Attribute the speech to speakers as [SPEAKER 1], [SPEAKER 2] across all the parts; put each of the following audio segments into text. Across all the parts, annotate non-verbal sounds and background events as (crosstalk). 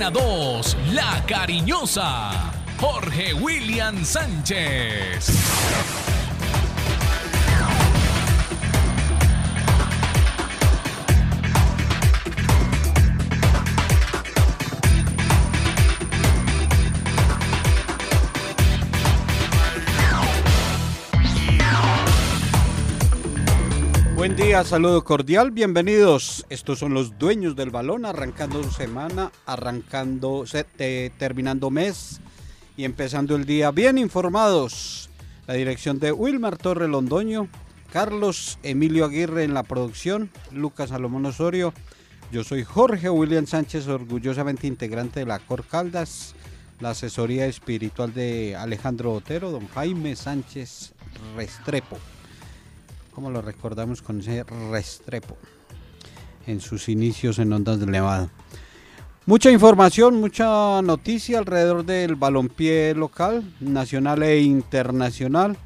[SPEAKER 1] Antena 2, La Cariñosa, Jorge William Sánchez.
[SPEAKER 2] Buen día, saludo cordial, bienvenidos. Estos son los dueños del balón, arrancando semana, arrancando, terminando mes y empezando el día bien informados. La dirección de Wilmar Torre Londoño, Carlos Emilio Aguirre en la producción, Lucas Salomón Osorio. Yo soy Jorge William Sánchez, orgullosamente integrante de la Cor Caldas, la asesoría espiritual de Alejandro Otero, don Jaime Sánchez Restrepo como lo recordamos con ese Restrepo en sus inicios en Ondas de Levado. Mucha información, mucha noticia alrededor del balompié local, nacional e internacional.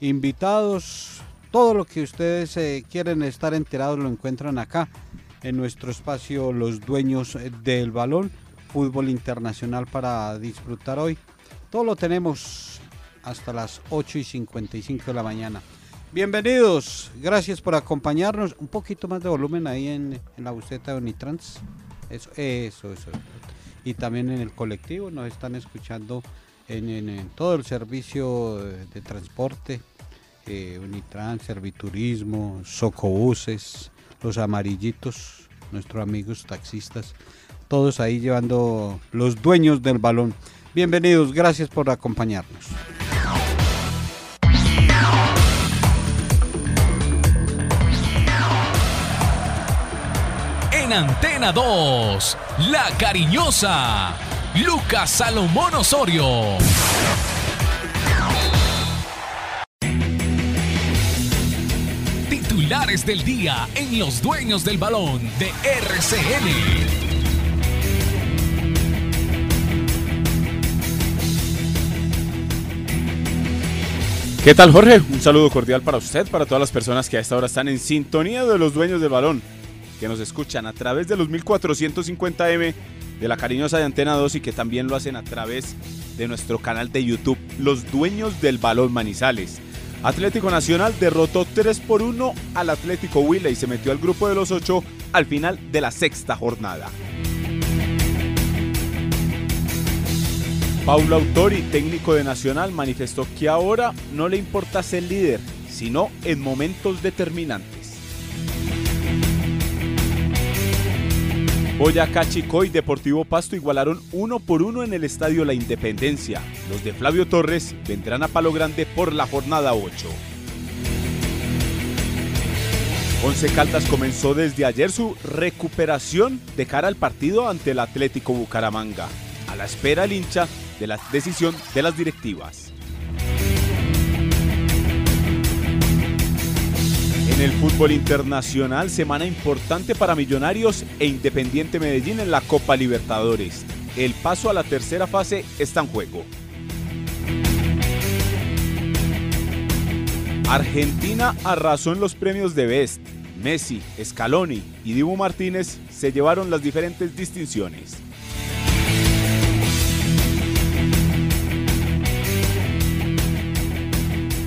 [SPEAKER 2] Invitados, todo lo que ustedes eh, quieren estar enterados lo encuentran acá en nuestro espacio Los Dueños del Balón, fútbol internacional para disfrutar hoy. Todo lo tenemos hasta las 8 y 55 de la mañana. Bienvenidos, gracias por acompañarnos. Un poquito más de volumen ahí en, la buceta de Unitrans. Eso, eso, eso. Y también en el colectivo, nos están escuchando en, todo el servicio de, transporte, eh, Unitrans, Serviturismo, Socobuses, los amarillitos, nuestros amigos taxistas, todos ahí llevando los dueños del balón. Bienvenidos, gracias por acompañarnos.
[SPEAKER 1] Antena 2, La Cariñosa, Lucas Salomón Osorio. Titulares del día en Los Dueños del Balón de RCN.
[SPEAKER 3] ¿Qué tal Jorge? Un saludo cordial para usted, para todas las personas que a esta hora están en sintonía de los dueños del balón que nos escuchan a través de los 1450M de la cariñosa de Antena 2 y que también lo hacen a través de nuestro canal de YouTube, Los Dueños del Balón Manizales. Atlético Nacional derrotó 3 por 1 al Atlético Huila y se metió al grupo de los 8 al final de la sexta jornada. Paulo Autori, técnico de Nacional, manifestó que ahora no le importa ser líder, sino en momentos determinantes. Boyacá Chico y Deportivo Pasto igualaron uno por uno en el Estadio La Independencia. Los de Flavio Torres vendrán a Palo Grande por la jornada 8. Once Caldas comenzó desde ayer su recuperación de cara al partido ante el Atlético Bucaramanga, a la espera el hincha de la decisión de las directivas. En el fútbol internacional, semana importante para Millonarios e Independiente Medellín en la Copa Libertadores. El paso a la tercera fase está en juego. Argentina arrasó en los premios de Best. Messi, Scaloni y Dibu Martínez se llevaron las diferentes distinciones.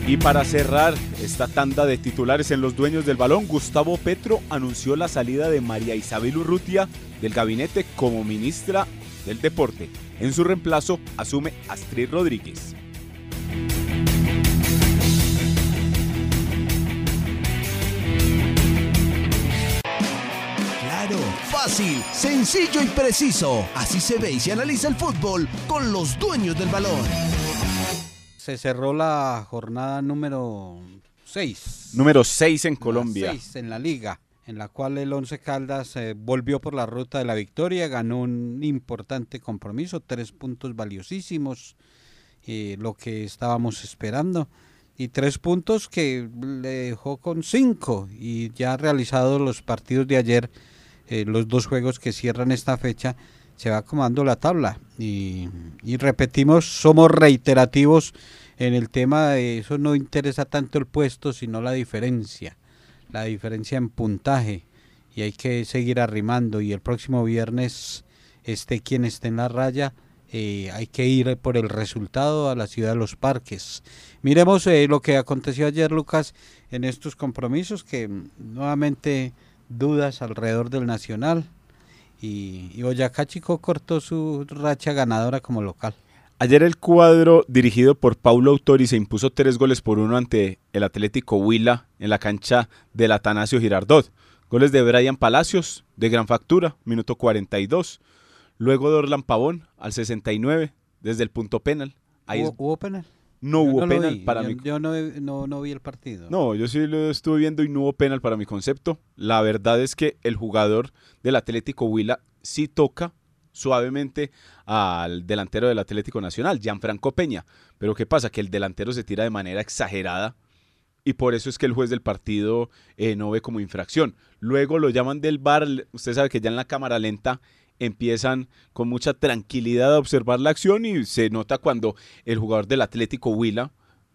[SPEAKER 3] Y para cerrar esta tanda de titulares en los dueños del balón, Gustavo Petro anunció la salida de María Isabel Urrutia del gabinete como ministra del Deporte. En su reemplazo asume Astrid Rodríguez.
[SPEAKER 4] Claro, fácil, sencillo y preciso. Así se ve y se analiza el fútbol con los dueños del balón
[SPEAKER 2] se cerró la jornada número 6.
[SPEAKER 3] Número 6 en Colombia.
[SPEAKER 2] 6 en la liga, en la cual el Once Caldas eh, volvió por la ruta de la victoria, ganó un importante compromiso, tres puntos valiosísimos, eh, lo que estábamos esperando, y tres puntos que le dejó con cinco, y ya realizados los partidos de ayer, eh, los dos juegos que cierran esta fecha, se va acomodando la tabla. Y, repetimos, somos reiterativos en el tema de eso no interesa tanto el puesto, sino la diferencia, la diferencia en puntaje. Y hay que seguir arrimando. Y el próximo viernes esté quien esté en la raya, eh, hay que ir por el resultado a la ciudad de los parques. Miremos eh, lo que aconteció ayer, Lucas, en estos compromisos, que mm, nuevamente dudas alrededor del Nacional y, y Boyacá Chico cortó su racha ganadora como local.
[SPEAKER 3] Ayer el cuadro dirigido por Paulo Autori se impuso tres goles por uno ante el Atlético Huila en la cancha del Atanasio Girardot. Goles de Brian Palacios, de gran factura, minuto 42. Luego de Orlan Pavón al 69 desde el punto penal.
[SPEAKER 2] Ahí ¿Hubo, ¿Hubo, penal?
[SPEAKER 3] No hubo penal para
[SPEAKER 2] yo,
[SPEAKER 3] mí.
[SPEAKER 2] Yo no, no, no, vi el partido.
[SPEAKER 3] No, yo sí lo estuve viendo y no hubo penal para mi concepto. La verdad es que el jugador del Atlético Huila sí toca suavemente al delantero del Atlético Nacional, Gianfranco Peña. Pero ¿qué pasa? Que el delantero se tira de manera exagerada y por eso es que el juez del partido eh, no ve como infracción. Luego lo llaman del bar, usted sabe que ya en la cámara lenta empiezan con mucha tranquilidad a observar la acción y se nota cuando el jugador del Atlético Huila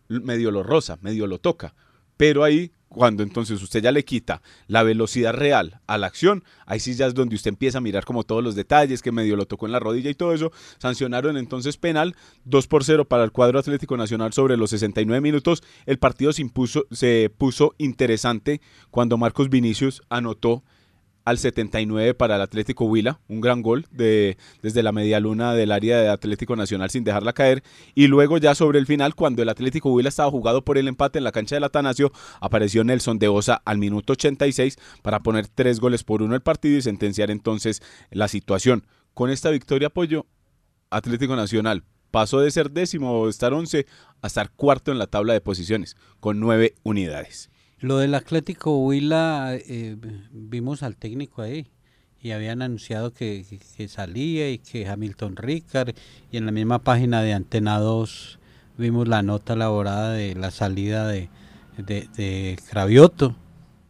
[SPEAKER 3] medio lo roza, medio lo toca. Pero ahí, cuando entonces usted ya le quita la velocidad real a la acción, ahí sí ya es donde usted empieza a mirar como todos los detalles, que medio lo tocó en la rodilla y todo eso. Sancionaron entonces penal, 2 por 0 para el cuadro Atlético Nacional sobre los 69 minutos. El partido se, impuso, se puso interesante cuando Marcos Vinicius anotó al 79 para el Atlético Huila, un gran gol de, desde la media luna del área de Atlético Nacional sin dejarla caer. Y luego ya sobre el final, cuando el Atlético Huila estaba jugado por el empate en la cancha del Atanasio, apareció Nelson de Osa al minuto 86 para poner tres goles por uno el partido y sentenciar entonces la situación. Con esta victoria apoyo Atlético Nacional pasó de ser décimo o estar once a estar cuarto en la tabla de posiciones con nueve unidades.
[SPEAKER 2] Lo del Atlético Huila, eh, vimos al técnico ahí y habían anunciado que, que, salía y que Hamilton Ricard y en la misma página de Antena 2 vimos la nota elaborada de la salida de, de, de Cravioto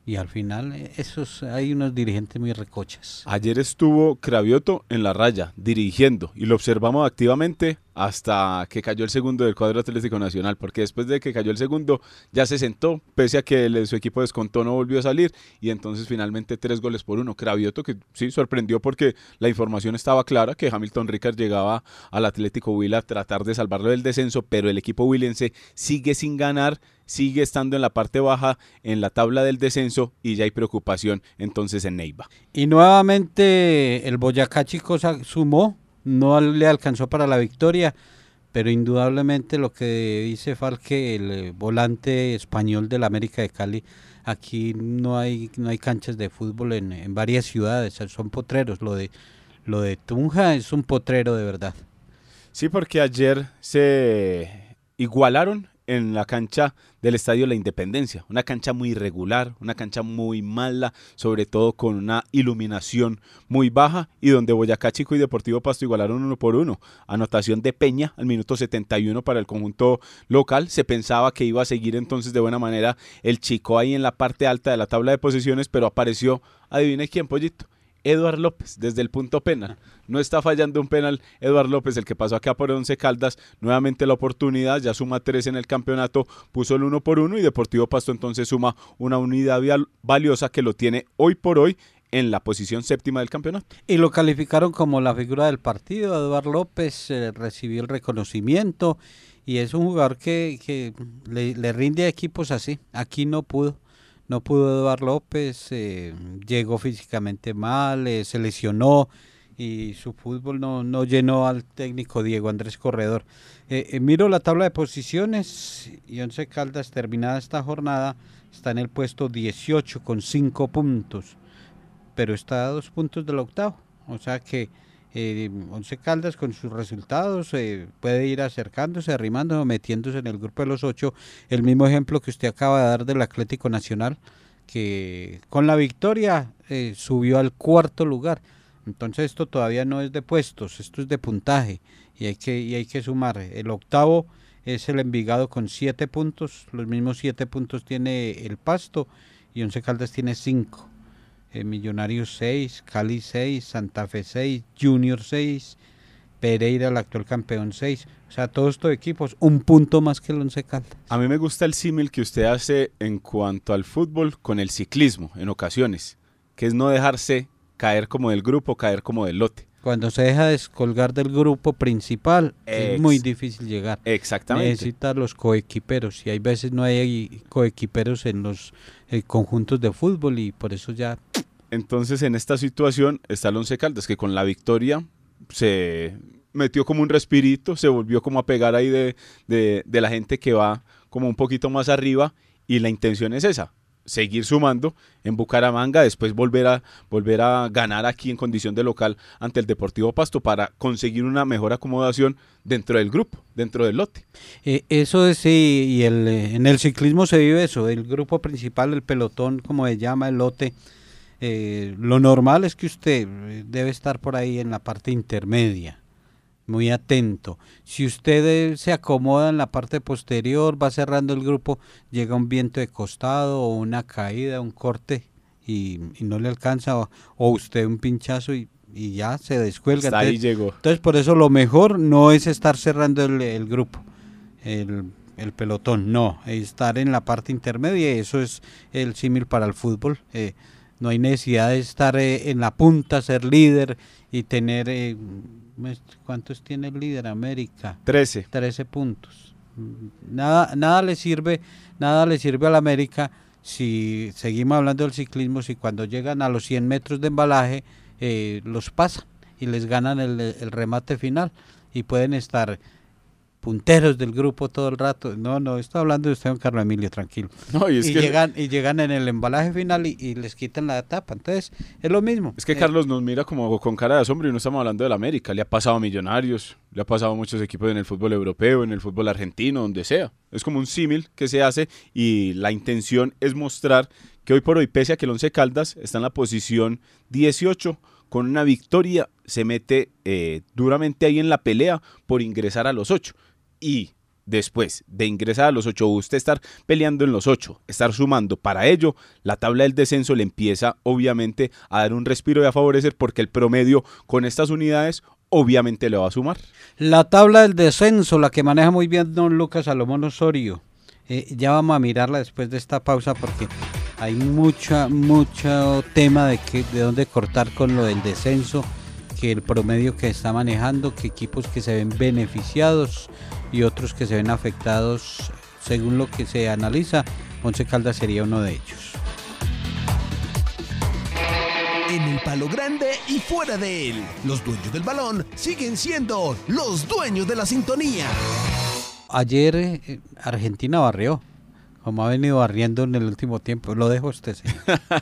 [SPEAKER 2] y al final esos hay unos dirigentes muy recochas.
[SPEAKER 3] Ayer estuvo Cravioto en la raya dirigiendo y lo observamos activamente hasta que cayó el segundo del cuadro Atlético Nacional, porque después de que cayó el segundo ya se sentó, pese a que su equipo descontó no volvió a salir y entonces finalmente tres goles por uno. Cravioto que sí sorprendió porque la información estaba clara que Hamilton Ricard llegaba al Atlético Huila a tratar de salvarlo del descenso, pero el equipo huilense sigue sin ganar, sigue estando en la parte baja en la tabla del descenso y ya hay preocupación entonces en Neiva.
[SPEAKER 2] Y nuevamente el Boyacá Chicos sumó no le alcanzó para la victoria, pero indudablemente lo que dice Falque, el eh, volante español del América de Cali, aquí no hay no hay canchas de fútbol en, en, varias ciudades, son potreros, lo de lo de Tunja es un potrero de verdad.
[SPEAKER 3] Sí, porque ayer se igualaron en la cancha del Estadio La Independencia. Una cancha muy irregular, una cancha muy mala, sobre todo con una iluminación muy baja y donde Boyacá Chico y Deportivo Pasto igualaron uno por uno. Anotación de Peña al minuto 71 para el conjunto local. Se pensaba que iba a seguir entonces de buena manera el Chico ahí en la parte alta de la tabla de posiciones, pero apareció, adivine quién, Pollito Eduard López desde el punto penal. No está fallando un penal Eduard López, el que pasó acá por Once Caldas. Nuevamente la oportunidad, ya suma tres en el campeonato, puso el uno por uno y Deportivo Pasto entonces suma una unidad valiosa que lo tiene hoy por hoy en la posición séptima del campeonato.
[SPEAKER 2] Y lo calificaron como la figura del partido. Eduard López eh, recibió el reconocimiento y es un jugador que, que le, le rinde a equipos así. Aquí no pudo no pudo Eduardo López, eh, llegó físicamente mal, eh, se lesionó y su fútbol no, no llenó al técnico Diego Andrés Corredor. Eh, miro la tabla de posiciones y Once Caldas terminada esta jornada está en el puesto 18 con 5 puntos, pero está a dos puntos del octavo, o sea que eh, Once Caldas con sus resultados eh, puede ir acercándose, arrimando, metiéndose en el grupo de los ocho. El mismo ejemplo que usted acaba de dar del Atlético Nacional, que con la victoria eh, subió al cuarto lugar. Entonces esto todavía no es de puestos, esto es de puntaje y hay que, y hay que sumar. El octavo es el Envigado con siete puntos, los mismos siete puntos tiene el Pasto y Once Caldas tiene cinco eh, Millonarios 6, Cali 6, Santa Fe 6, Junior 6, Pereira, el actual campeón 6. O sea, todos estos equipos, un punto más que el Once Caldas.
[SPEAKER 3] A mí me gusta el símil que usted hace en cuanto al fútbol con el ciclismo, en ocasiones, que es no dejarse caer como del grupo, caer como del lote.
[SPEAKER 2] cuando se deja descolgar del grupo principal, es muy difícil llegar.
[SPEAKER 3] Exactamente.
[SPEAKER 2] Necesita los coequiperos y hay veces no hay coequiperos en los eh, conjuntos de fútbol y por eso ya
[SPEAKER 3] Entonces, en esta situación está el Once Caldas, que con la victoria se metió como un respirito, se volvió como a pegar ahí de, de- de la gente que va como un poquito más arriba y la intención es esa, seguir sumando en Bucaramanga, después volver a, volver a ganar aquí en condición de local ante el Deportivo Pasto para conseguir una mejor acomodación dentro del grupo, dentro del lote.
[SPEAKER 2] Eh, eso es, sí, y el, eh, en el ciclismo se vive eso, el grupo principal, el pelotón, como se llama, el lote. eh, lo normal es que usted eh, debe estar por ahí en la parte intermedia, muy atento. Si usted eh, se acomoda en la parte posterior, va cerrando el grupo, llega un viento de costado o una caída, un corte y, y no le alcanza, o, o usted un pinchazo y, y ya se descuelga.
[SPEAKER 3] Hasta ahí
[SPEAKER 2] Entonces,
[SPEAKER 3] llegó.
[SPEAKER 2] entonces, por eso lo mejor no es estar cerrando el, el grupo, el, el pelotón, no, es estar en la parte intermedia eso es el símil para el fútbol. eh, no hay necesidad de estar eh, en la punta, ser líder y tener... eh, ¿Cuántos tiene el líder? América.
[SPEAKER 3] 13.
[SPEAKER 2] 13 puntos. Nada, nada le sirve, nada le sirve a la América si seguimos hablando del ciclismo, si cuando llegan a los 100 metros de embalaje eh, los pasan y les ganan el, el remate final y pueden estar punteros del grupo todo el rato. No, no, estoy hablando de usted, don Carlos Emilio, tranquilo.
[SPEAKER 3] No, y es
[SPEAKER 2] y,
[SPEAKER 3] que-
[SPEAKER 2] llegan, y llegan en el embalaje final y, y les quitan la etapa. Entonces, es lo mismo.
[SPEAKER 3] Es que
[SPEAKER 2] Eh,
[SPEAKER 3] Carlos nos mira como con cara de asombro y no estamos hablando del América. Le ha pasado a Millonarios, le ha pasado a muchos equipos en el fútbol europeo, en el fútbol argentino, donde sea. Es como un símil que se hace y la intención es mostrar que hoy por hoy, pese a que el Once Caldas está en la posición 18, con una victoria se mete eh, duramente ahí en la pelea por ingresar a los 8. Y después de ingresar a los 8, usted estar peleando en los 8, estar sumando, para ello la tabla del descenso le empieza obviamente a dar un respiro y a favorecer porque el promedio con estas unidades obviamente le va a sumar.
[SPEAKER 2] La tabla del descenso, la que maneja muy bien don Lucas Salomón Osorio. Eh, ya vamos a mirarla después de esta pausa porque hay mucha, mucho tema de que, de dónde cortar con lo del descenso, que el promedio que está manejando, que equipos que se ven beneficiados y otros que se ven afectados según lo que se analiza. Once Caldas sería uno de ellos.
[SPEAKER 4] En el palo grande y fuera de él, los dueños del balón siguen siendo los dueños de la sintonía.
[SPEAKER 2] Ayer eh, Argentina barrió, como ha venido barriendo en el último tiempo. Lo dejo usted, señor.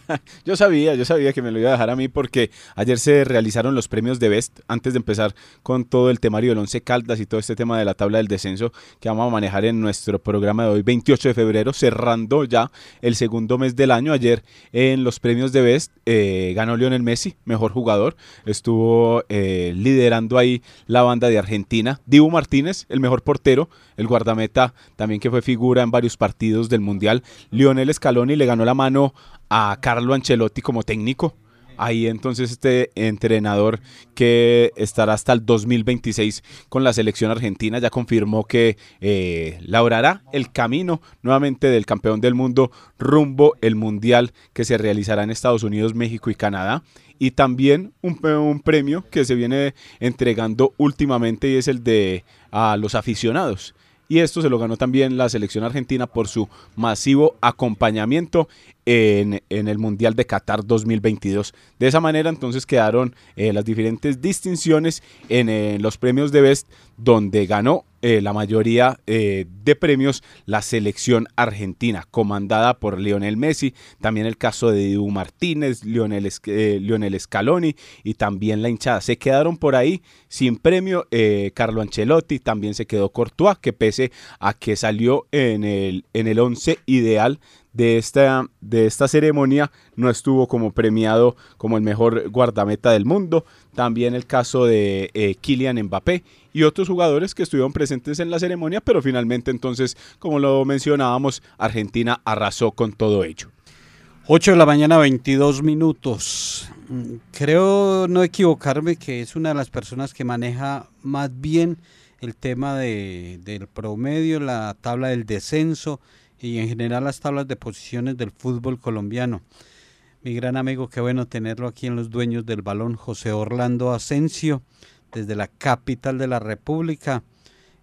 [SPEAKER 2] (laughs)
[SPEAKER 3] Yo sabía, yo sabía que me lo iba a dejar a mí porque ayer se realizaron los premios de Best antes de empezar con todo el temario del Once Caldas y todo este tema de la tabla del descenso que vamos a manejar en nuestro programa de hoy, 28 de febrero, cerrando ya el segundo mes del año. Ayer en los premios de Best eh, ganó Lionel Messi, mejor jugador, estuvo eh, liderando ahí la banda de Argentina. Dibu Martínez, el mejor portero, el guardameta también que fue figura en varios partidos del Mundial. Lionel Scaloni le ganó la mano a Carlo Ancelotti como técnico. Ahí entonces este entrenador que estará hasta el 2026 con la selección argentina ya confirmó que eh, labrará el camino nuevamente del campeón del mundo rumbo el mundial que se realizará en Estados Unidos, México y Canadá. Y también un, un premio que se viene entregando últimamente y es el de a los aficionados. Y esto se lo ganó también la selección argentina por su masivo acompañamiento en, en el Mundial de Qatar 2022. De esa manera entonces quedaron eh, las diferentes distinciones en eh, los premios de Best, donde ganó eh, la mayoría eh, de premios la selección argentina, comandada por Lionel Messi, también el caso de Dibu Martínez, Lionel, eh, Lionel Scaloni y también la hinchada. Se quedaron por ahí sin premio Carlo Ancelotti, también se quedó Courtois, que pese a que salió en el, en el once ideal de esta, de esta ceremonia no estuvo como premiado como el mejor guardameta del mundo. También el caso de eh, Kylian Mbappé y otros jugadores que estuvieron presentes en la ceremonia, pero finalmente entonces, como lo mencionábamos, Argentina arrasó con todo ello.
[SPEAKER 2] 8 de la mañana, 22 minutos. Creo no equivocarme que es una de las personas que maneja más bien el tema de, del promedio, la tabla del descenso y en general las tablas de posiciones del fútbol colombiano. Mi gran amigo, qué bueno tenerlo aquí en los dueños del balón, José Orlando Asensio, desde la capital de la República,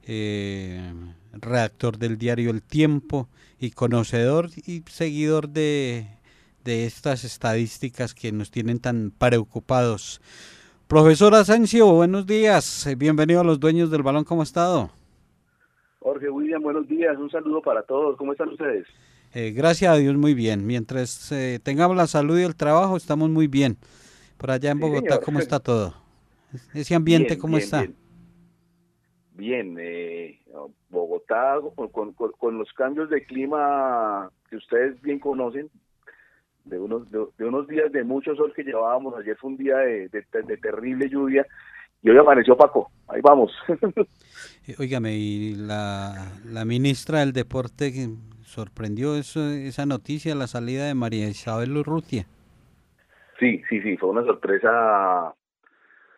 [SPEAKER 2] eh, redactor del diario El Tiempo y conocedor y seguidor de, de estas estadísticas que nos tienen tan preocupados. Profesor Asensio, buenos días. Bienvenido a los dueños del balón. ¿Cómo ha estado?
[SPEAKER 5] Jorge William, buenos días. Un saludo para todos. ¿Cómo están ustedes?
[SPEAKER 2] Eh, gracias a Dios, muy bien. Mientras eh, tengamos la salud y el trabajo, estamos muy bien. Por allá en Bogotá, ¿cómo está todo? Ese ambiente, ¿cómo está?
[SPEAKER 5] Bien, eh, Bogotá, con, con, los cambios de clima que ustedes bien conocen, de unos, de, unos días de mucho sol que llevábamos. Ayer fue un día de, terrible lluvia y hoy amaneció Paco. Ahí vamos.
[SPEAKER 2] Óigame, y la, la ministra del Deporte sorprendió eso, esa noticia, la salida de María Isabel Urrutia.
[SPEAKER 5] Sí, sí, sí, fue una sorpresa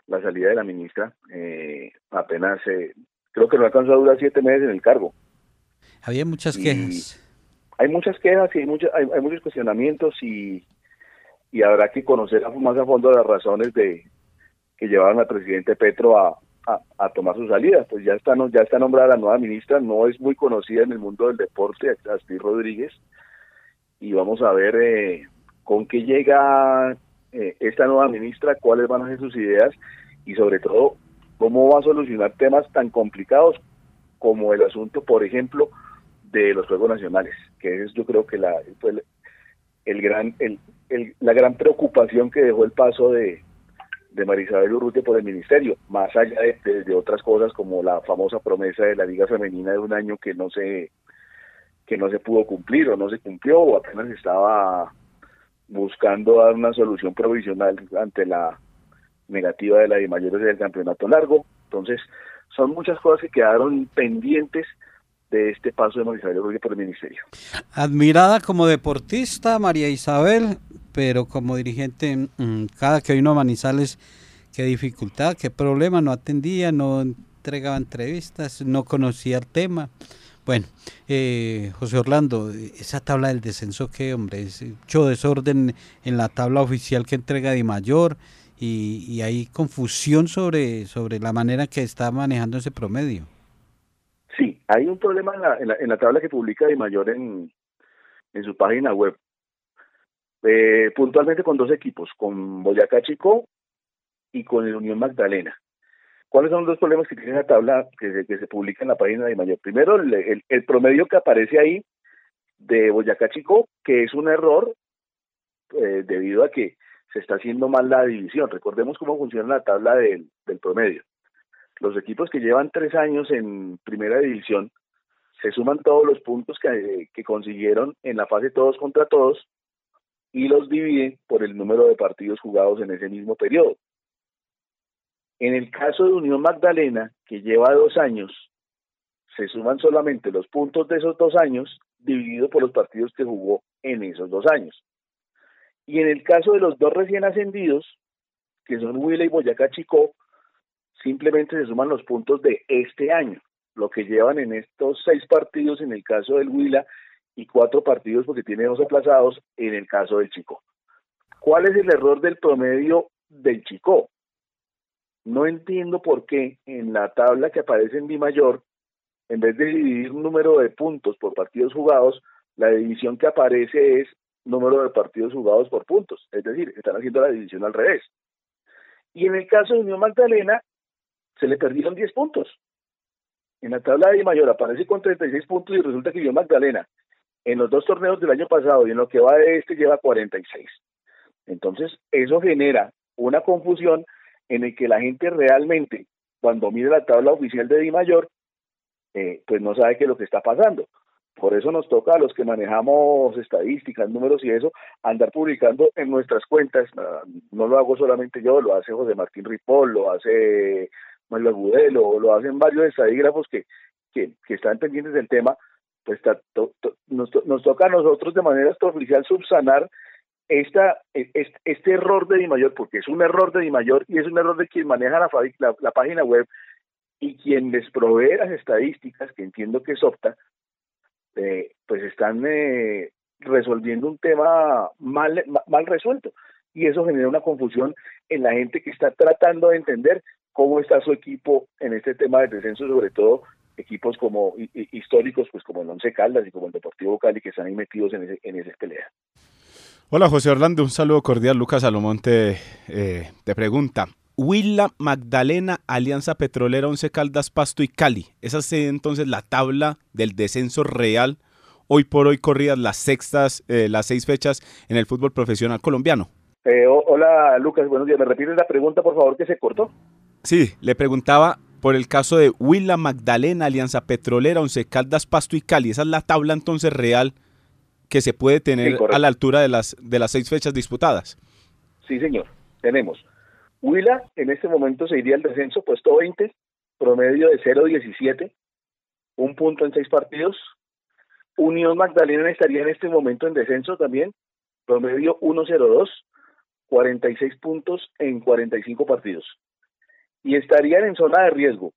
[SPEAKER 5] la salida de la ministra. Eh, apenas, eh, creo que no alcanzó a durar siete meses en el cargo.
[SPEAKER 2] Había muchas quejas
[SPEAKER 5] hay muchas quejas y hay, hay, muchos cuestionamientos y, y habrá que conocer más a fondo las razones de que llevaron al presidente Petro a, a, tomar su salida. Pues ya está, ya está nombrada la nueva ministra, no es muy conocida en el mundo del deporte, Astrid Rodríguez, y vamos a ver eh, con qué llega eh, esta nueva ministra, cuáles van a ser sus ideas y sobre todo cómo va a solucionar temas tan complicados como el asunto, por ejemplo, de los Juegos Nacionales, que es yo creo que la, el, gran, el, la gran preocupación que dejó el paso de, de Marisabel Urrutia por el ministerio, más allá de, otras cosas como la famosa promesa de la Liga Femenina de un año que no se que no se pudo cumplir o no se cumplió o apenas estaba buscando dar una solución provisional ante la negativa de la de mayores del campeonato largo. Entonces, son muchas cosas que quedaron pendientes de este paso de María Isabel por el ministerio.
[SPEAKER 2] Admirada como deportista, María Isabel, pero como dirigente, mm, cada que vino a Manizales, qué dificultad, qué problema, no atendía, no entregaba entrevistas, no conocía el tema. Bueno, eh, José Orlando, esa tabla del descenso, ¿qué hombre? Es mucho desorden en la tabla oficial que entrega Di Mayor y, y hay confusión sobre, sobre la manera que está manejando ese promedio.
[SPEAKER 5] Sí, hay un problema en la, en la, tabla que publica Di Mayor en, en su página web. Eh, puntualmente con dos equipos, con Boyacá Chico y con el Unión Magdalena. ¿Cuáles son los dos problemas que tiene la tabla que se, que se publica en la página de Mayor? Primero, el, promedio que aparece ahí de Boyacá Chico, que es un error eh, debido a que se está haciendo mal la división. Recordemos cómo funciona la tabla del promedio los equipos que llevan tres años en primera división se suman todos los puntos que, consiguieron en la fase todos contra todos y los dividen por el número de partidos jugados en ese mismo periodo. En el caso de Unión Magdalena, que lleva dos años, se suman solamente los puntos de esos dos años dividido por los partidos que jugó en esos dos años. Y en el caso de los dos recién ascendidos, que son Huila y Boyacá Chicó, simplemente se suman los puntos de este año, lo que llevan en estos seis partidos en el caso del Huila y cuatro partidos porque tiene dos aplazados en el caso del Chico. ¿Cuál es el error del promedio del Chico? No entiendo por qué en la tabla que aparece en Di Mayor, en vez de dividir un número de puntos por partidos jugados, la división que aparece es número de partidos jugados por puntos. Es decir, están haciendo la división al revés. Y en el caso de Unión Magdalena, se le perdieron 10 puntos. En la tabla de mayor aparece con 36 puntos y resulta que vio Magdalena en los dos torneos del año pasado y en lo que va de este lleva 46. Entonces, eso genera una confusión en el que la gente realmente, cuando mire la tabla oficial de Di Mayor, eh, pues no sabe qué es lo que está pasando. Por eso nos toca a los que manejamos estadísticas, números y eso, andar publicando en nuestras cuentas. No lo hago solamente yo, lo hace José Martín Ripoll, lo hace Mario Agudelo, lo hacen varios estadígrafos que, que, están pendientes del tema, pues nos, nos, toca a nosotros de manera oficial subsanar esta, este, este, error de Di Mayor, porque es un error de Di Mayor y es un error de quien maneja la, la, página web y quien les provee las estadísticas, que entiendo que es opta, eh, pues están eh, resolviendo un tema mal, mal resuelto. Y eso genera una confusión en la gente que está tratando de entender cómo está su equipo en este tema de descenso, sobre todo equipos como históricos, pues como el Once Caldas y como el Deportivo Cali, que están ahí metidos en, ese, en esa pelea.
[SPEAKER 3] Hola José Orlando, un saludo cordial. Lucas Salomón te, eh, te pregunta. Huila, Magdalena, Alianza Petrolera, Once Caldas, Pasto y Cali. Esa es entonces la tabla del descenso real. Hoy por hoy corridas las sextas, eh, las seis fechas en el fútbol profesional colombiano.
[SPEAKER 5] Eh, hola Lucas, buenos días. ¿Me repites la pregunta, por favor, que se cortó?
[SPEAKER 3] Sí, le preguntaba por el caso de Huila, Magdalena, Alianza Petrolera, Once Caldas, Pasto y Cali. Esa es la tabla entonces real que se puede tener a la altura de las, de las seis fechas disputadas.
[SPEAKER 5] Sí, señor. Tenemos Huila en este momento se iría al descenso, puesto 20, promedio de 0.17, un punto en seis partidos. Unión Magdalena estaría en este momento en descenso también, promedio 1.02, 46 puntos en 45 partidos. Y estarían en zona de riesgo,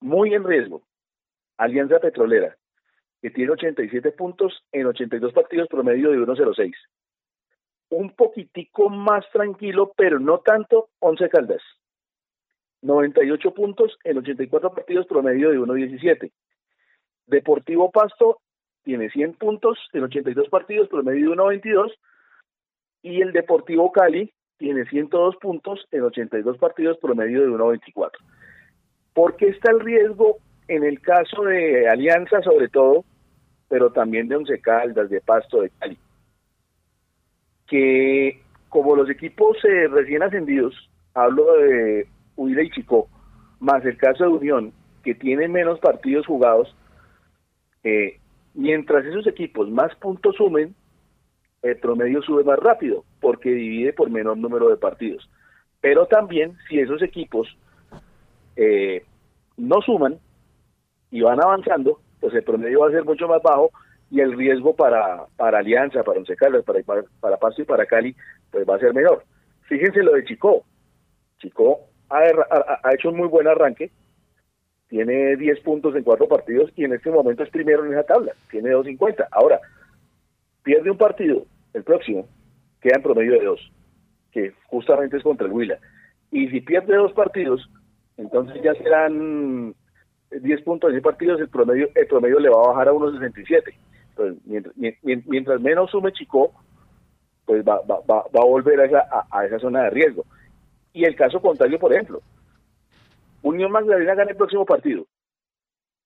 [SPEAKER 5] muy en riesgo. Alianza Petrolera, que tiene 87 puntos en 82 partidos, promedio de 1.06 un poquitico más tranquilo, pero no tanto, 11 Caldas. 98 puntos en 84 partidos, promedio de 1.17. Deportivo Pasto tiene 100 puntos en 82 partidos, promedio de 1.22. Y el Deportivo Cali tiene 102 puntos en 82 partidos, promedio de 1.24. ¿Por qué está el riesgo en el caso de Alianza, sobre todo, pero también de Once Caldas, de Pasto, de Cali? que como los equipos eh, recién ascendidos, hablo de Huila y Chico, más el caso de Unión, que tiene menos partidos jugados, eh, mientras esos equipos más puntos sumen, el promedio sube más rápido, porque divide por menor número de partidos. Pero también, si esos equipos eh, no suman y van avanzando, pues el promedio va a ser mucho más bajo y el riesgo para, para Alianza, para Once Caldas, para, para, Pasto y para Cali, pues va a ser menor. Fíjense lo de Chico. Chico ha, ha, hecho un muy buen arranque, tiene 10 puntos en cuatro partidos y en este momento es primero en esa tabla, tiene 2.50. Ahora, pierde un partido, el próximo, queda en promedio de dos, que justamente es contra el Huila. Y si pierde dos partidos, entonces ya serán 10 puntos en partidos, el promedio, el promedio le va a bajar a 1.67 mientras, menos sume Chico, pues va, va, va, a volver a esa, a, esa zona de riesgo. Y el caso contrario, por ejemplo, Unión Magdalena gana el próximo partido.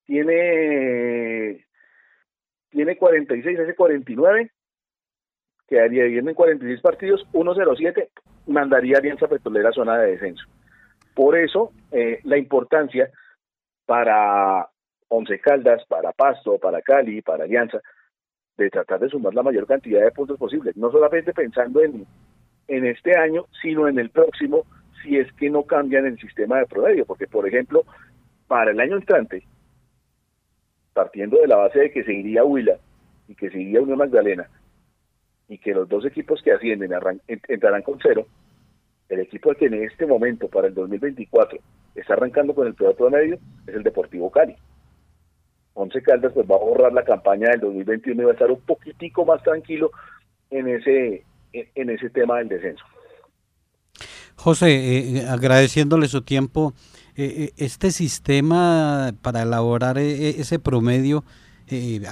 [SPEAKER 5] Tiene, tiene 46, hace 49, quedaría viviendo en 46 partidos, 1-0-7, mandaría Alianza Petrolera a zona de descenso. Por eso, eh, la importancia para Once Caldas, para Pasto, para Cali, para Alianza, de tratar de sumar la mayor cantidad de puntos posibles, no solamente pensando en, en este año, sino en el próximo, si es que no cambian el sistema de promedio, porque por ejemplo, para el año entrante, partiendo de la base de que seguiría Huila y que seguiría Unión Magdalena, y que los dos equipos que ascienden entrarán con cero, el equipo que en este momento, para el 2024, está arrancando con el peor promedio, es el Deportivo Cali. Once Caldas pues va a borrar la campaña del 2021 y va a estar un poquitico más tranquilo en ese, en, ese tema del descenso.
[SPEAKER 2] José, eh, eh, agradeciéndole su tiempo, este sistema para elaborar ese promedio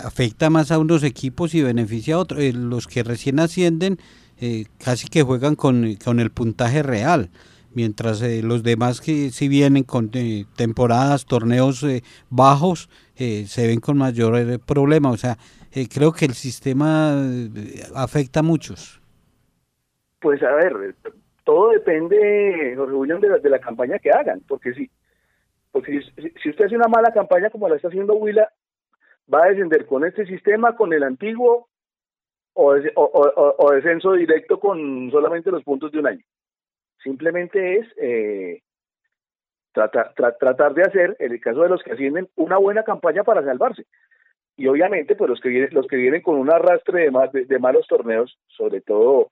[SPEAKER 2] afecta más a unos equipos y beneficia a otros. los que recién ascienden casi que juegan con, con el puntaje real mientras los demás que si vienen con temporadas, torneos bajos, se ven con mayor eh, problema. O sea, eh, creo que el sistema eh, afecta a muchos.
[SPEAKER 5] Pues a ver, todo depende, Jorge William, de la, de la campaña que hagan, porque si, porque si, usted hace una mala campaña como la está haciendo Huila, va a descender con este sistema, con el antiguo, o, descenso directo con solamente los puntos de un año. Simplemente es eh, tratar, tratar de hacer, en el caso de los que ascienden, una buena campaña para salvarse. Y obviamente, pues los que vienen, los que vienen con un arrastre de, de, malos torneos, sobre todo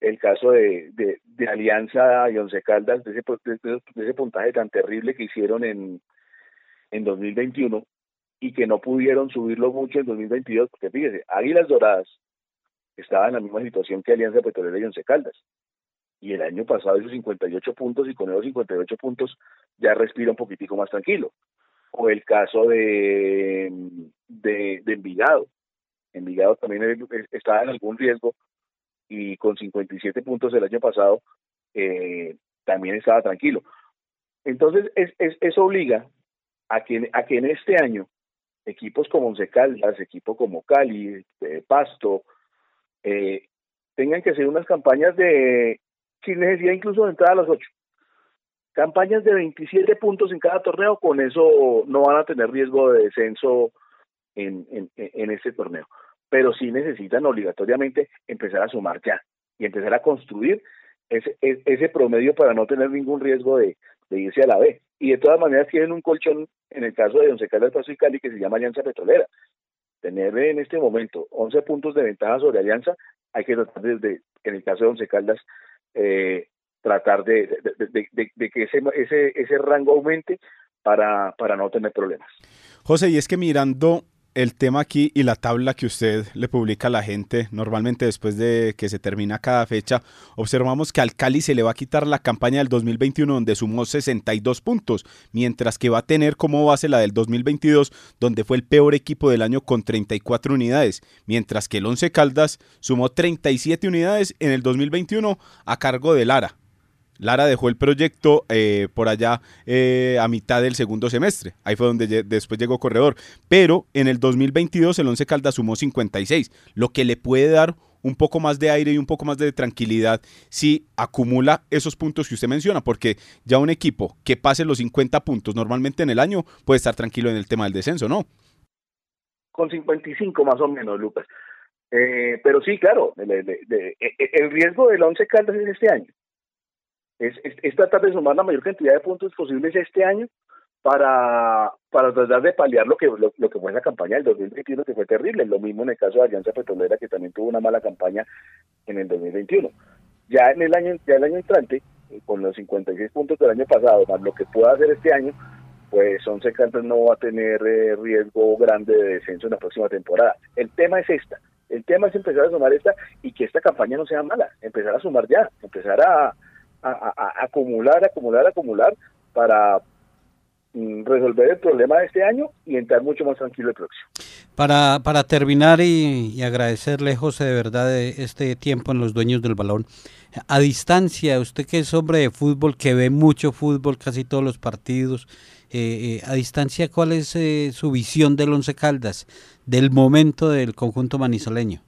[SPEAKER 5] el caso de, de, Alianza y Once Caldas, de ese, de, ese puntaje tan terrible que hicieron en, en 2021 y que no pudieron subirlo mucho en 2022, porque fíjese, Águilas Doradas, estaba en la misma situación que Alianza Petrolera y Once Caldas. Y el año pasado hizo 58 puntos y con esos 58 puntos ya respira un poquitico más tranquilo. O el caso de, de, de Envigado. Envigado también estaba en algún riesgo y con 57 puntos el año pasado eh, también estaba tranquilo. Entonces, es, es, eso obliga a que, a que en este año equipos como Once Caldas, equipos como Cali, eh, Pasto, eh, tengan que hacer unas campañas de, sin necesidad incluso de entrar a los ocho. Campañas de 27 puntos en cada torneo, con eso no van a tener riesgo de descenso en, en, en este torneo. Pero sí necesitan obligatoriamente empezar a sumar ya y empezar a construir ese, ese promedio para no tener ningún riesgo de, de irse a la B. Y de todas maneras tienen un colchón, en el caso de Once Caldas Paso y Cali, que se llama Alianza Petrolera. Tener en este momento 11 puntos de ventaja sobre Alianza, hay que tratar desde, en el caso de Once Caldas, eh, tratar de, de, que ese, ese, ese rango aumente para, para no tener problemas.
[SPEAKER 3] José, y es que mirando el tema aquí y la tabla que usted le publica a la gente, normalmente después de que se termina cada fecha, observamos que al Cali se le va a quitar la campaña del 2021 donde sumó 62 puntos, mientras que va a tener como base la del 2022 donde fue el peor equipo del año con 34 unidades, mientras que el 11 Caldas sumó 37 unidades en el 2021 a cargo de Lara. Lara dejó el proyecto eh, por allá eh, a mitad del segundo semestre. Ahí fue donde después llegó Corredor. Pero en el 2022 el Once Caldas sumó 56, lo que le puede dar un poco más de aire y un poco más de tranquilidad si acumula esos puntos que usted menciona, porque ya un equipo que pase los 50 puntos normalmente en el año puede estar tranquilo en el tema del descenso, ¿no?
[SPEAKER 5] Con 55 más o menos, Lucas. Eh, pero sí, claro, el riesgo del Once Caldas es este año es, tratar de sumar la mayor cantidad de puntos posibles este año para, para tratar de paliar lo que, lo, que fue la campaña del 2021, que fue terrible. Lo mismo en el caso de Alianza Petrolera, que también tuvo una mala campaña en el 2021. Ya en el año, ya el año entrante, eh, con los 56 puntos del año pasado, más lo que pueda hacer este año, pues Once Caldas no va a tener eh, riesgo grande de descenso en la próxima temporada. El tema es esta, el tema es empezar a sumar esta y que esta campaña no sea mala, empezar a sumar ya, empezar a, a, acumular, acumular, acumular para mm, resolver el problema de este año y entrar mucho más tranquilo el próximo.
[SPEAKER 2] Para, para terminar y, agradecerle, José, de verdad este tiempo en los dueños del balón. A distancia, usted que es hombre de fútbol, que ve mucho fútbol, casi todos los partidos, eh, eh, a distancia, ¿cuál es eh, su visión del Once Caldas, del momento del conjunto manizoleño?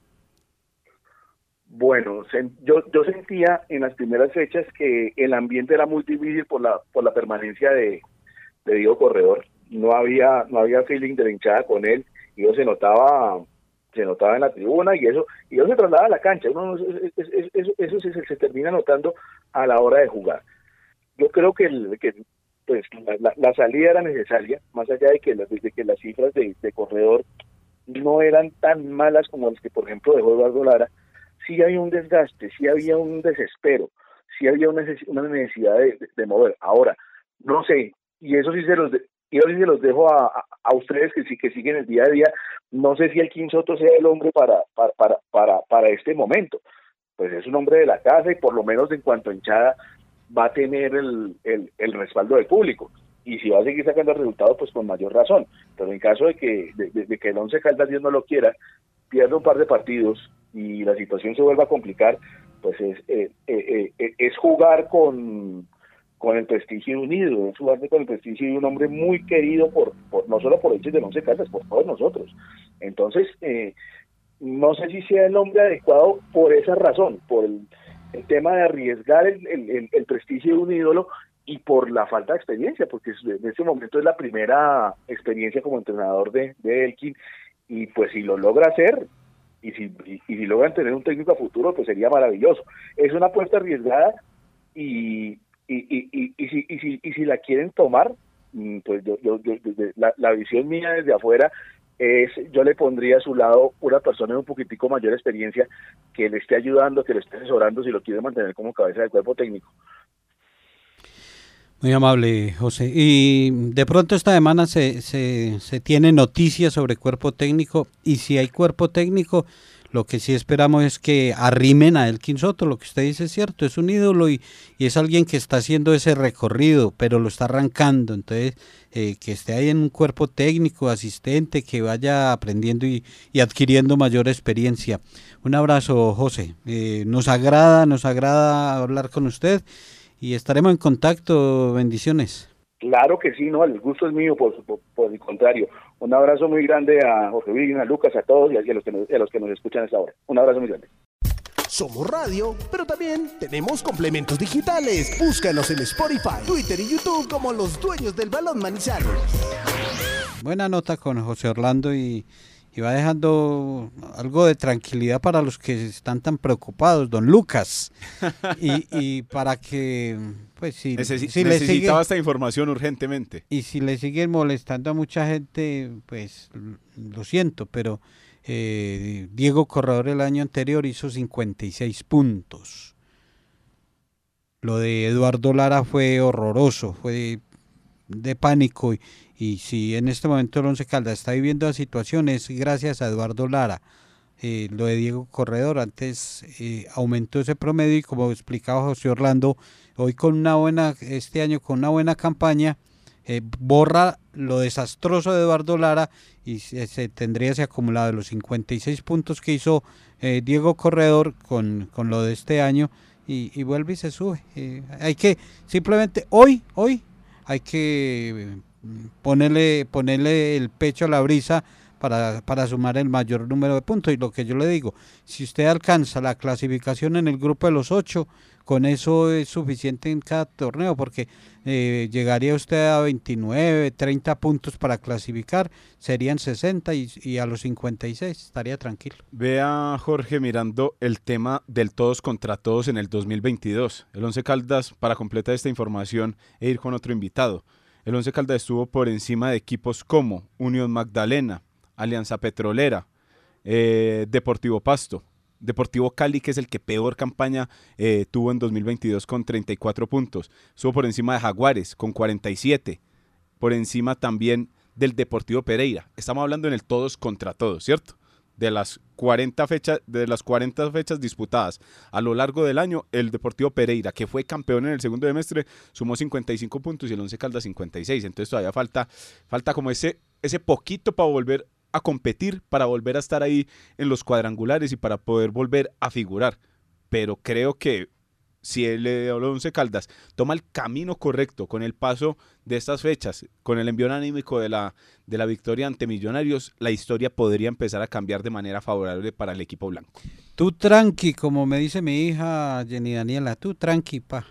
[SPEAKER 5] Bueno, yo, yo sentía en las primeras fechas que el ambiente era muy difícil por la, por la permanencia de, de Diego Corredor. No había, no había feeling de la hinchada con él, y eso se notaba, se notaba en la tribuna y eso, y eso se traslada a la cancha, Uno, eso, eso, se, se, termina notando a la hora de jugar. Yo creo que, el, que pues la, la, salida era necesaria, más allá de que, de que las cifras de corredor no eran tan malas como las que, por ejemplo, dejó Eduardo Lara, sí había un desgaste, sí había un desespero, sí había una, necesidad de, mover. Ahora, no sé, y eso sí se los, y sí se los dejo a, ustedes que sí que siguen el día a día, no sé si el Quinsoto sea el hombre para, para, para, para, para este momento. Pues es un hombre de la casa y por lo menos en cuanto hinchada va a tener el, el, el respaldo del público y si va a seguir sacando resultados, pues con mayor razón. Pero en caso de que, de, que el Once Caldas Dios no lo quiera, pierda un par de partidos y la situación se vuelva a complicar, pues es, eh, eh, eh, es jugar con, con el prestigio unido, es jugar con el prestigio de un hombre muy querido por, por no solo por ellos de Once Caldas, por todos nosotros. Entonces, no sé si sea el hombre adecuado por esa razón, por el, tema de arriesgar el, el, el, prestigio de un ídolo y por la falta de experiencia, porque en este momento es la primera experiencia como entrenador de, de Elkin, y pues si lo logra hacer, y si, y, si logran tener un técnico a futuro, pues sería maravilloso. Es una apuesta arriesgada y, y, y, si, y, si, y si la quieren tomar, mm, pues yo, yo, la, la, visión mía desde afuera es, yo le pondría a su lado una persona de un poquitico mayor experiencia que le esté ayudando, que le esté asesorando si lo quiere mantener como cabeza del cuerpo técnico.
[SPEAKER 2] Muy amable, José. Y de pronto esta semana se, se, se tiene noticias sobre cuerpo técnico y si hay cuerpo técnico, Lo que sí esperamos es que arrimen a Elkin Soto, lo que usted dice es cierto, es un ídolo y, y es alguien que está haciendo ese recorrido, pero lo está arrancando, entonces eh, que esté ahí en un cuerpo técnico, asistente, que vaya aprendiendo y, y adquiriendo mayor experiencia. Un abrazo, José. Eh, nos agrada, nos agrada hablar con usted y estaremos en contacto. Bendiciones.
[SPEAKER 5] Claro que sí, no, el gusto es mío, por, por, por el contrario. Un abrazo muy grande a Jorge Virgen, a Lucas, a todos y a los que nos, a los que nos escuchan a esta hora. Un abrazo muy grande.
[SPEAKER 4] Somos radio, pero también tenemos complementos digitales. Búscanos en Spotify, Twitter y YouTube como los dueños del balón Manizales.
[SPEAKER 2] Buena nota con José Orlando y, y va dejando algo de tranquilidad para los que están tan preocupados, don Lucas. Y, y para que, pues si,
[SPEAKER 3] Necesi-
[SPEAKER 2] si le
[SPEAKER 3] necesitaba
[SPEAKER 2] sigue-
[SPEAKER 3] esta información urgentemente.
[SPEAKER 2] y si le siguen molestando a mucha gente, pues lo siento, pero eh, Diego Corredor el año anterior hizo 56 puntos. Lo de Eduardo Lara fue horroroso, fue de, de pánico. Y, y si en este momento el Once Caldas está viviendo la situación es gracias a Eduardo Lara. Eh, lo de Diego Corredor antes eh, aumentó ese promedio y como explicaba José Orlando, hoy con una buena, este año con una buena campaña, eh, borra lo desastroso de Eduardo Lara y se, tendría ese acumulado de los 56 puntos que hizo eh, Diego Corredor con, con lo de este año y, y vuelve y se sube. Hay que simplemente hoy, hoy, hay que ponerle, ponerle el pecho a la brisa para, para sumar el mayor número de puntos. Y lo que yo le digo, si usted alcanza la clasificación en el grupo de los ocho, con eso es suficiente en cada torneo, porque eh, llegaría usted a 29, 30 puntos para clasificar, serían 60 y, y a los 56 estaría tranquilo.
[SPEAKER 3] Vea, Jorge, mirando el tema del todos contra todos en el 2022. El Once Caldas, para completar esta información e ir con otro invitado, el Once Caldas estuvo por encima de equipos como Unión Magdalena, Alianza Petrolera, eh, Deportivo Pasto, Deportivo Cali, que es el que peor campaña eh, tuvo en 2022 con 34 puntos. Estuvo por encima de Jaguares con 47. Por encima también del Deportivo Pereira. Estamos hablando en el todos contra todos, ¿cierto? De las 40 fechas, de las 40 fechas disputadas a lo largo del año, el Deportivo Pereira, que fue campeón en el segundo semestre, sumó 55 puntos y el Once Caldas 56. Entonces todavía falta, falta como ese, ese poquito para volver a competir, para volver a estar ahí en los cuadrangulares y para poder volver a figurar. Pero creo que si el eh, Once Caldas toma el camino correcto con el paso de estas fechas, con el envío anímico de la, de la victoria ante Millonarios, la historia podría empezar a cambiar de manera favorable para el equipo blanco.
[SPEAKER 2] Tú tranqui, como me dice mi hija Jenny Daniela, tú tranqui, pa.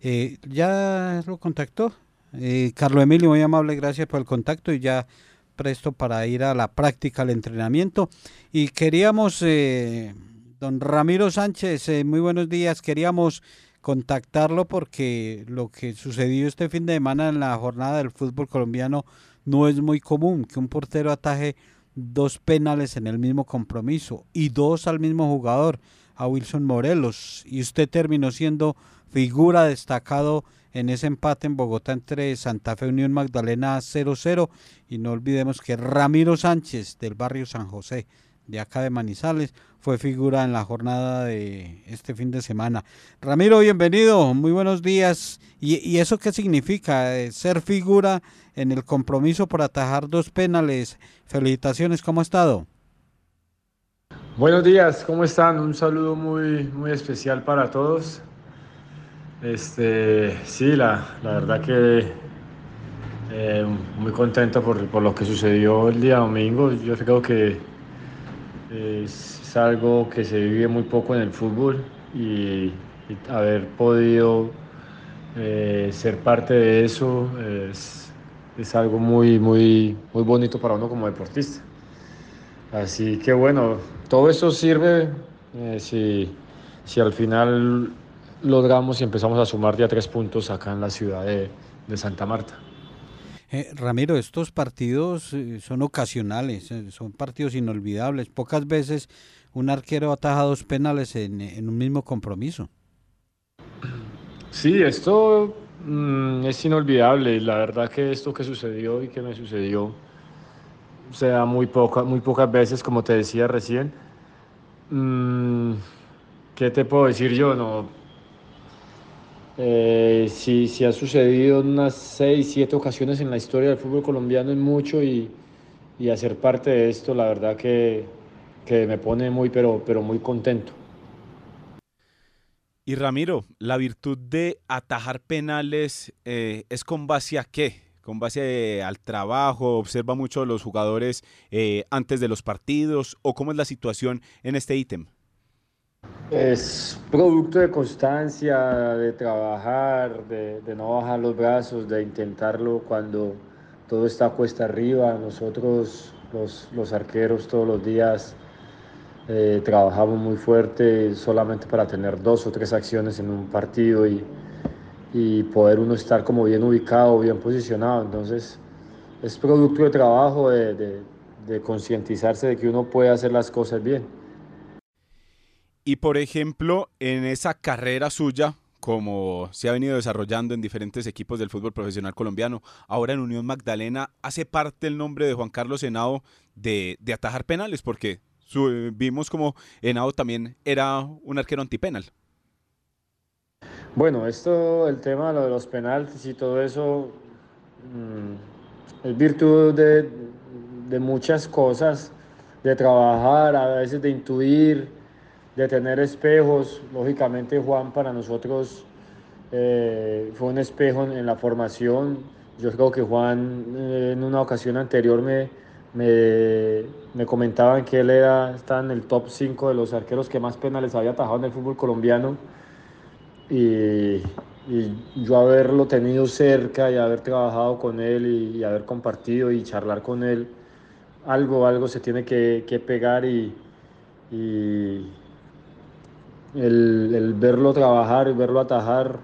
[SPEAKER 2] Eh, ¿Ya lo contactó? Eh, Carlos Emilio, muy amable, gracias por el contacto y ya presto para ir a la práctica, al entrenamiento. Y queríamos, eh, don Ramiro Sánchez, eh, muy buenos días, queríamos contactarlo porque lo que sucedió este fin de semana en la jornada del fútbol colombiano no es muy común, que un portero ataje dos penales en el mismo compromiso y dos al mismo jugador, a Wilson Morelos, y usted terminó siendo figura destacado en ese empate en Bogotá entre Santa Fe Unión Magdalena 0-0 y no olvidemos que Ramiro Sánchez del barrio San José de acá de Manizales fue figura en la jornada de este fin de semana. Ramiro, bienvenido, muy buenos días. ¿Y, y eso qué significa? Eh, ser figura en el compromiso por atajar dos penales. Felicitaciones, ¿cómo ha estado?
[SPEAKER 6] Buenos días, ¿cómo están? Un saludo muy, muy especial para todos. Este, sí, la, la verdad que eh, muy contento por, por lo que sucedió el día domingo. Yo creo que es, algo que se vive muy poco en el fútbol y, y haber podido eh, ser parte de eso es, es algo muy, muy, muy bonito para uno como deportista. Así que bueno, todo eso sirve eh, si, si al final logramos y empezamos a sumar ya tres puntos acá en la ciudad de, de Santa Marta.
[SPEAKER 2] Eh, Ramiro, estos partidos eh, son ocasionales, eh, son partidos inolvidables. Pocas veces un arquero ataja dos penales en, un mismo compromiso.
[SPEAKER 6] Sí, esto mm, es inolvidable. La verdad que esto que sucedió y que me sucedió se da muy, poca, muy pocas veces, como te decía recién. Mm, ¿Qué te puedo decir yo? No, eh, si, si, ha sucedido unas 6, 7 ocasiones en la historia del fútbol colombiano es mucho y, y hacer parte de esto la verdad que, que, me pone muy pero, pero muy contento.
[SPEAKER 3] Y Ramiro, la virtud de atajar penales eh, es con base a qué? Con base al trabajo, observa mucho a los jugadores eh, antes de los partidos o cómo es la situación en este ítem.
[SPEAKER 6] Es producto de constancia, de trabajar, de, no bajar los brazos, de intentarlo cuando todo está cuesta arriba. Nosotros, los, arqueros, todos los días eh, trabajamos muy fuerte solamente para tener dos o tres acciones en un partido y, poder uno estar como bien ubicado, bien posicionado. Entonces, es producto de trabajo, de, de concientizarse de que uno puede hacer las cosas bien.
[SPEAKER 3] Y por ejemplo, en esa carrera suya, como se ha venido desarrollando en diferentes equipos del fútbol profesional colombiano, ahora en Unión Magdalena, ¿hace parte el nombre de Juan Carlos Henao de, atajar penales? Porque vimos como Henao también era un arquero antipenal.
[SPEAKER 6] Bueno, esto, el tema lo de los penaltis y todo eso, mmm, es virtud de, de muchas cosas, de trabajar, a veces de intuir, de tener espejos. Lógicamente Juan para nosotros eh, fue un espejo en, la formación. Yo creo que Juan eh, en una ocasión anterior me, me, me, comentaban que él era, está en el top 5 de los arqueros que más penales había atajado en el fútbol colombiano. Y, y, yo haberlo tenido cerca y haber trabajado con él y, y, haber compartido y charlar con él, algo, algo se tiene que, que pegar y, el, el verlo trabajar, verlo atajar,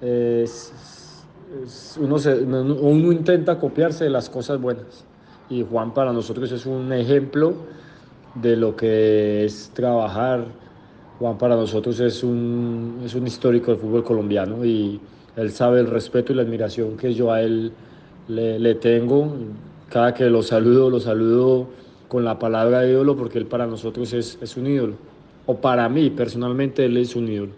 [SPEAKER 6] es, uno, uno intenta copiarse de las cosas buenas. Y Juan para nosotros es un ejemplo de lo que es trabajar. Juan para nosotros es un, es un histórico del fútbol colombiano y él sabe el respeto y la admiración que yo a él le, tengo. Cada que lo saludo, lo saludo con la palabra ídolo porque él para nosotros es, es un ídolo o para mí personalmente él es un ídolo.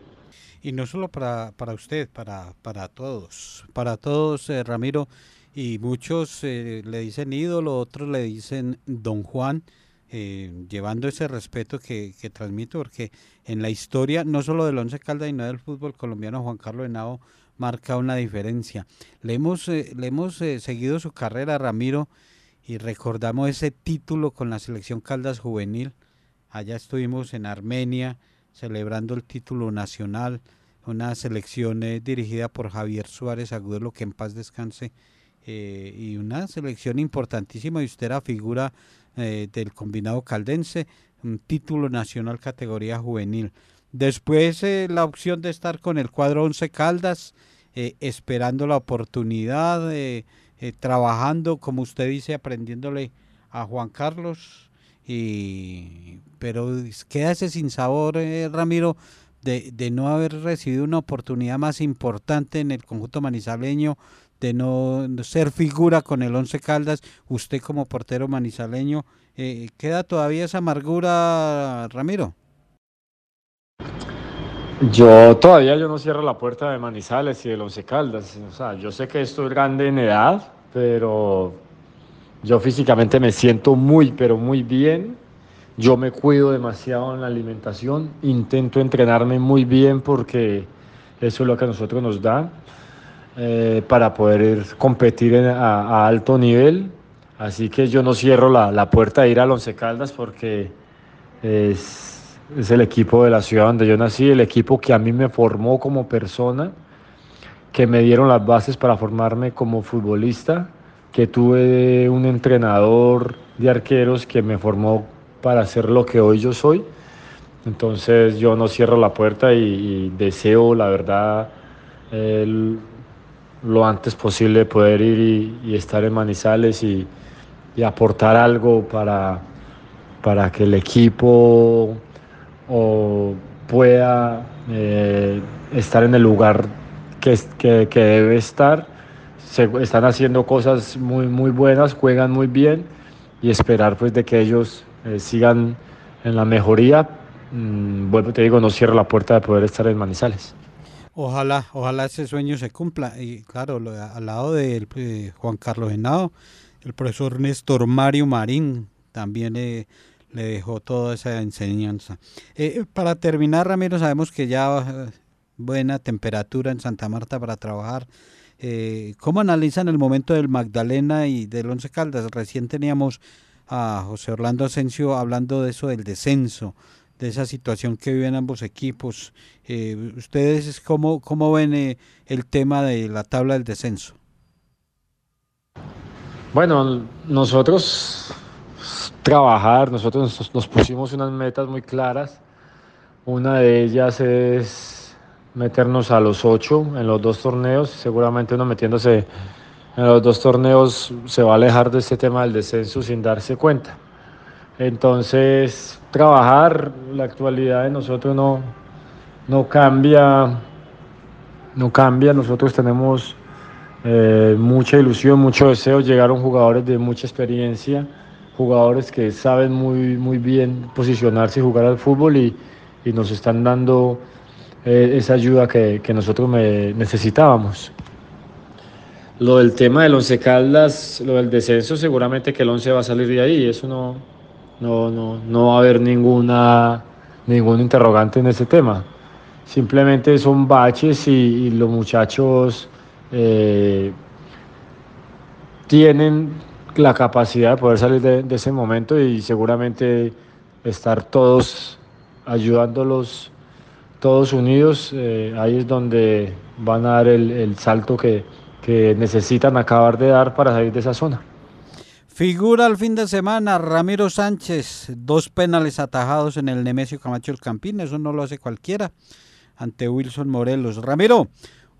[SPEAKER 2] Y no solo para, para usted, para, para todos, para todos, eh, Ramiro, y muchos eh, le dicen ídolo, otros le dicen don Juan, eh, llevando ese respeto que, que transmite, porque en la historia, no solo del Once Caldas, sino del fútbol colombiano, Juan Carlos Henao marca una diferencia. Le hemos, eh, le hemos seguido su carrera, Ramiro, y recordamos ese título con la selección Caldas Juvenil, Allá estuvimos en Armenia celebrando el título nacional, una selección eh, dirigida por Javier Suárez Agudelo, que en paz descanse, eh, y una selección importantísima, y usted era figura eh, del combinado caldense, un título nacional categoría juvenil. Después la opción de estar con el cuadro 11 Caldas, esperando la oportunidad, trabajando, como usted dice, aprendiéndole a Juan Carlos y pero queda ese sin sabor, eh, Ramiro, de, de, no haber recibido una oportunidad más importante en el conjunto manizaleño, de no ser figura con el Once Caldas, usted como portero manizaleño, eh, ¿queda todavía esa amargura, Ramiro?
[SPEAKER 6] Yo todavía yo no cierro la puerta de Manizales y del Once Caldas, o sea, yo sé que estoy grande en edad, pero yo físicamente me siento muy, pero muy bien. Yo me cuido demasiado en la alimentación. Intento entrenarme muy bien porque eso es lo que a nosotros nos da eh, para poder competir a, a, alto nivel. Así que yo no cierro la, la puerta de ir a Once Caldas porque es, es el equipo de la ciudad donde yo nací, el equipo que a mí me formó como persona, que me dieron las bases para formarme como futbolista que tuve un entrenador de arqueros que me formó para ser lo que hoy yo soy. Entonces yo no cierro la puerta y, deseo, la verdad, el, lo antes posible poder ir y, estar en Manizales y, aportar algo para, para que el equipo o pueda eh, estar en el lugar que debe estar se están haciendo cosas muy, muy buenas, juegan muy bien y esperar pues de que ellos eh, sigan en la mejoría mm, vuelvo te digo, no cierro la puerta de poder estar en Manizales.
[SPEAKER 2] Ojalá, ojalá ese sueño se cumpla. Y claro, al lado de eh, Juan Carlos Henao, el profesor Néstor Mario Marín también le dejó toda esa enseñanza. Eh, para terminar, Ramiro, sabemos que ya buena temperatura en Santa Marta para trabajar. Eh, ¿Cómo analizan el momento del Magdalena y del Once Caldas? Recién teníamos a José Orlando Asensio hablando de eso del descenso, de esa situación que viven ambos equipos. Eh, ¿Ustedes cómo, cómo ven eh, el tema de la tabla del descenso?
[SPEAKER 6] Bueno, nosotros trabajar, nosotros nos pusimos unas metas muy claras. Una de ellas es meternos a los ocho en los dos torneos. Seguramente uno metiéndose en los dos torneos se va a alejar de este tema del descenso sin darse cuenta. Entonces, trabajar, la actualidad de nosotros no, no cambia, no cambia. Nosotros tenemos eh, mucha ilusión, mucho deseo. Llegaron jugadores de mucha experiencia, jugadores que saben muy, muy bien posicionarse y jugar al fútbol y, y nos están dando eh, esa ayuda que, que nosotros necesitábamos. Lo del tema del Once Caldas, lo del descenso, seguramente que el Once va a salir de ahí, eso no, no, no, no va a haber ninguna, ningún interrogante en ese tema. Simplemente son baches y, los muchachos eh, tienen la capacidad de poder salir de, ese momento y seguramente estar todos ayudándolos todos unidos, eh, ahí es donde van a dar el, salto que, necesitan acabar de dar para salir de esa zona.
[SPEAKER 2] Figura al fin de semana Ramiro Sánchez, dos penales atajados en el Nemesio Camacho el Campín, eso no lo hace cualquiera, ante Wilson Morelos. Ramiro,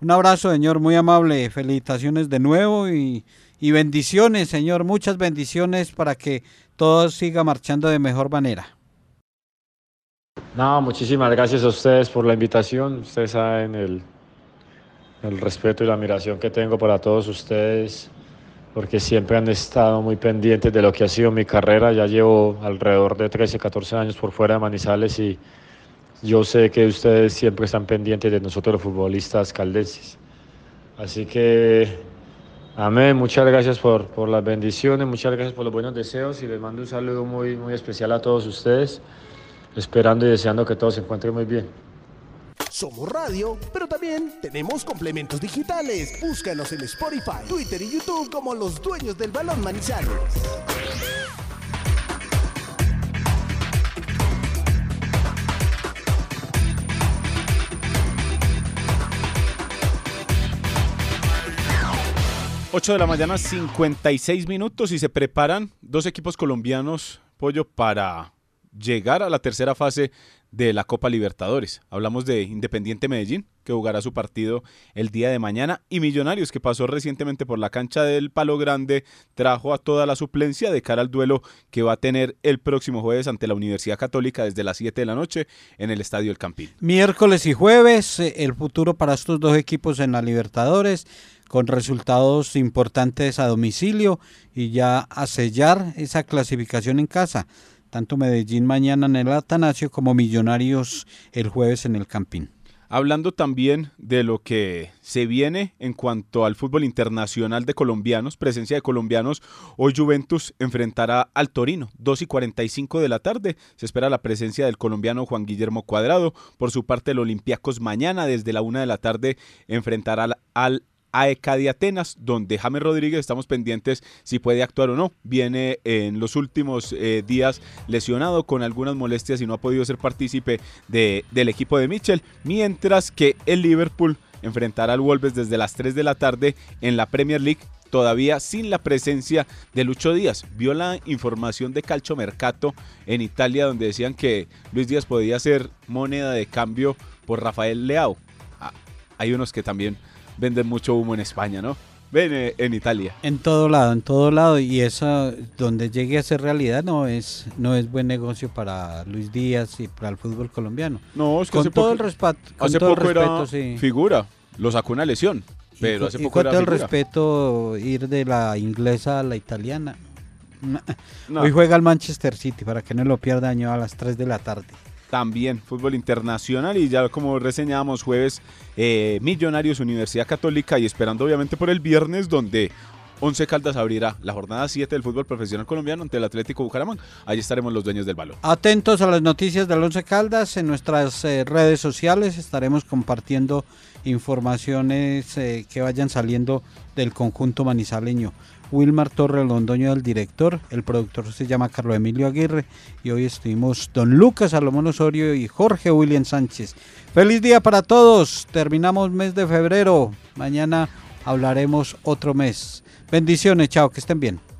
[SPEAKER 2] un abrazo, señor, muy amable, felicitaciones de nuevo y, y bendiciones, señor, muchas bendiciones para que todo siga marchando de mejor manera.
[SPEAKER 6] No, muchísimas gracias a ustedes por la invitación. Ustedes saben el, respeto y la admiración que tengo para todos ustedes, porque siempre han estado muy pendientes de lo que ha sido mi carrera. Ya llevo alrededor de 13, 14 años por fuera de Manizales y yo sé que ustedes siempre están pendientes de nosotros los futbolistas caldenses. Así que, amén, muchas gracias por, por las bendiciones, muchas gracias por los buenos deseos y les mando un saludo muy, muy especial a todos ustedes esperando y deseando que todo se encuentre muy bien.
[SPEAKER 4] Somos radio, pero también tenemos complementos digitales. Búscanos en Spotify, Twitter y YouTube como los dueños del balón Manizales.
[SPEAKER 3] Ocho de la mañana, 56 minutos y se preparan dos equipos colombianos, Pollo, para llegar a la tercera fase de la Copa Libertadores. Hablamos de Independiente Medellín, que jugará su partido el día de mañana, y Millonarios, que pasó recientemente por la cancha del Palo Grande, trajo a toda la suplencia de cara al duelo que va a tener el próximo jueves ante la Universidad Católica desde las 7 de la noche en el Estadio El Campín.
[SPEAKER 2] Miércoles y jueves, eh, el futuro para estos dos equipos en la Libertadores con resultados importantes a domicilio y ya a sellar esa clasificación en casa tanto Medellín mañana en el Atanasio como Millonarios el jueves en el Campín.
[SPEAKER 3] Hablando también de lo que se viene en cuanto al fútbol internacional de colombianos, presencia de colombianos, hoy Juventus enfrentará al Torino, 2 y 45 de la tarde. Se espera la presencia del colombiano Juan Guillermo Cuadrado. Por su parte, el Olympiacos mañana desde la 1 de la tarde enfrentará al, al AEK de Atenas, donde James Rodríguez estamos pendientes si puede actuar o no. Viene en los últimos eh, días lesionado con algunas molestias y no ha podido ser partícipe de, del equipo de Mitchell, mientras que el Liverpool enfrentará al Wolves desde las 3 de la tarde en la Premier League todavía sin la presencia de Lucho Díaz. Vio la información de Calcio Mercato en Italia donde decían que Luis Díaz podía ser moneda de cambio por Rafael Leao. Ah, hay unos que también venden mucho humo en España, ¿no? Ven eh, en Italia.
[SPEAKER 2] En todo lado, en todo lado. Y eso, donde llegue a ser realidad, no es, no es buen negocio para Luis Díaz y para el fútbol colombiano.
[SPEAKER 3] No, es que
[SPEAKER 2] con todo el respeto, hace todo poco el respeto, sí.
[SPEAKER 3] figura. Lo sacó una lesión. Pero hace poco
[SPEAKER 2] con todo el respeto, ir de la inglesa a la italiana. Hoy juega el Manchester City para que no lo pierda año a las 3 de la tarde.
[SPEAKER 3] También fútbol internacional y ya como reseñábamos jueves eh, Millonarios Universidad Católica y esperando obviamente por el viernes donde Once Caldas abrirá la jornada 7 del fútbol profesional colombiano ante el Atlético Bucaramanga. Allí estaremos los dueños del balón.
[SPEAKER 2] Atentos a las noticias del Once Caldas en nuestras eh, redes sociales. Estaremos compartiendo informaciones eh, que vayan saliendo del conjunto manizaleño. Wilmar Torre Londoño, el director, el productor se llama Carlos Emilio Aguirre y hoy estuvimos don Lucas Salomón Osorio y Jorge William Sánchez. Feliz día para todos, terminamos mes de febrero, mañana hablaremos otro mes. Bendiciones, chao, que estén bien.